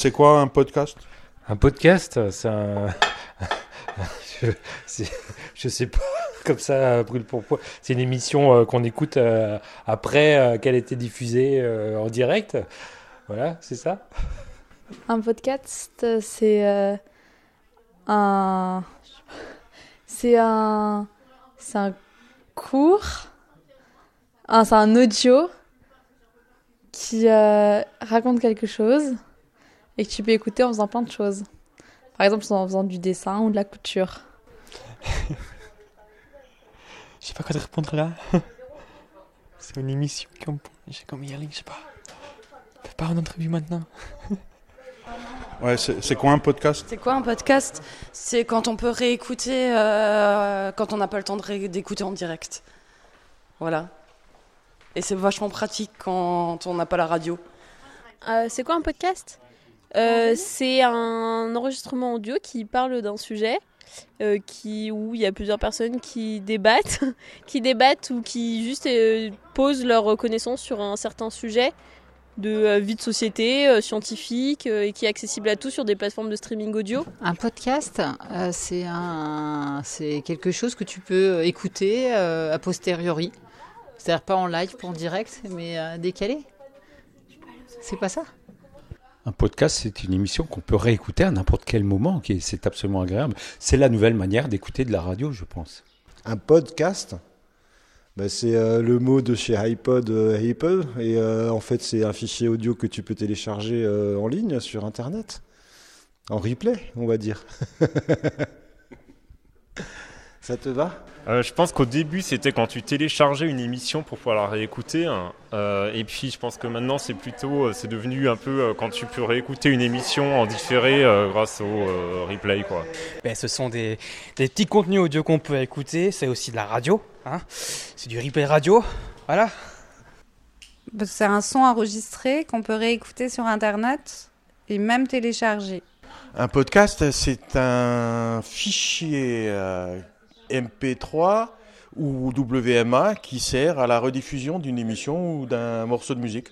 C'est quoi un podcast? Un podcast, c'est un. je, je sais pas, comme ça, brûle pour point. C'est une émission euh, qu'on écoute euh, après euh, qu'elle ait été diffusée euh, en direct. Voilà, c'est ça Un podcast, c'est euh, un. C'est un. C'est un cours. Ah, c'est un audio qui euh, raconte quelque chose et que tu peux écouter en faisant plein de choses. Par exemple, en faisant du dessin ou de la couture. Je sais pas quoi te répondre là. C'est une émission comme. J'ai comme y aller, je sais pas. Fais pas une interview maintenant. Ouais, c'est quoi un podcast? C'est quoi un podcast? C'est quand on peut réécouter euh, quand on n'a pas le temps d'écouter en direct. Voilà. Et c'est vachement pratique quand on n'a pas la radio. Euh, c'est quoi un podcast? Euh, C'est un enregistrement audio qui parle d'un sujet euh, qui, où il y a plusieurs personnes qui débattent, qui débattent ou qui juste euh, posent leur connaissance sur un certain sujet de vie de société, scientifique, et qui est accessible à tous sur des plateformes de streaming audio. Un podcast, c'est un, c'est quelque chose que tu peux écouter a posteriori. C'est-à-dire pas en live, pas en direct, mais décalé. C'est pas ça? Un podcast, c'est une émission qu'on peut réécouter à n'importe quel moment. qui est- C'est absolument agréable. C'est la nouvelle manière d'écouter de la radio, je pense. Un podcast bah, C'est euh, le mot de chez iPod euh. Et euh, en fait, c'est un fichier audio que tu peux télécharger en ligne sur Internet. En replay, on va dire. Ça te va? Euh, je pense qu'au début, c'était quand tu téléchargeais une émission pour pouvoir la réécouter. hein. Euh, et puis, je pense que maintenant, c'est plutôt, euh, c'est devenu un peu euh, quand tu peux réécouter une émission en différé euh, grâce au euh, replay, quoi. Ben, ce sont des, des petits contenus audio qu'on peut écouter. C'est aussi de la radio. Hein c'est du replay radio. Voilà. C'est un son enregistré qu'on peut réécouter sur Internet et même télécharger. Un podcast, c'est un fichier euh, MP3 ou WMA qui sert à la rediffusion d'une émission ou d'un morceau de musique.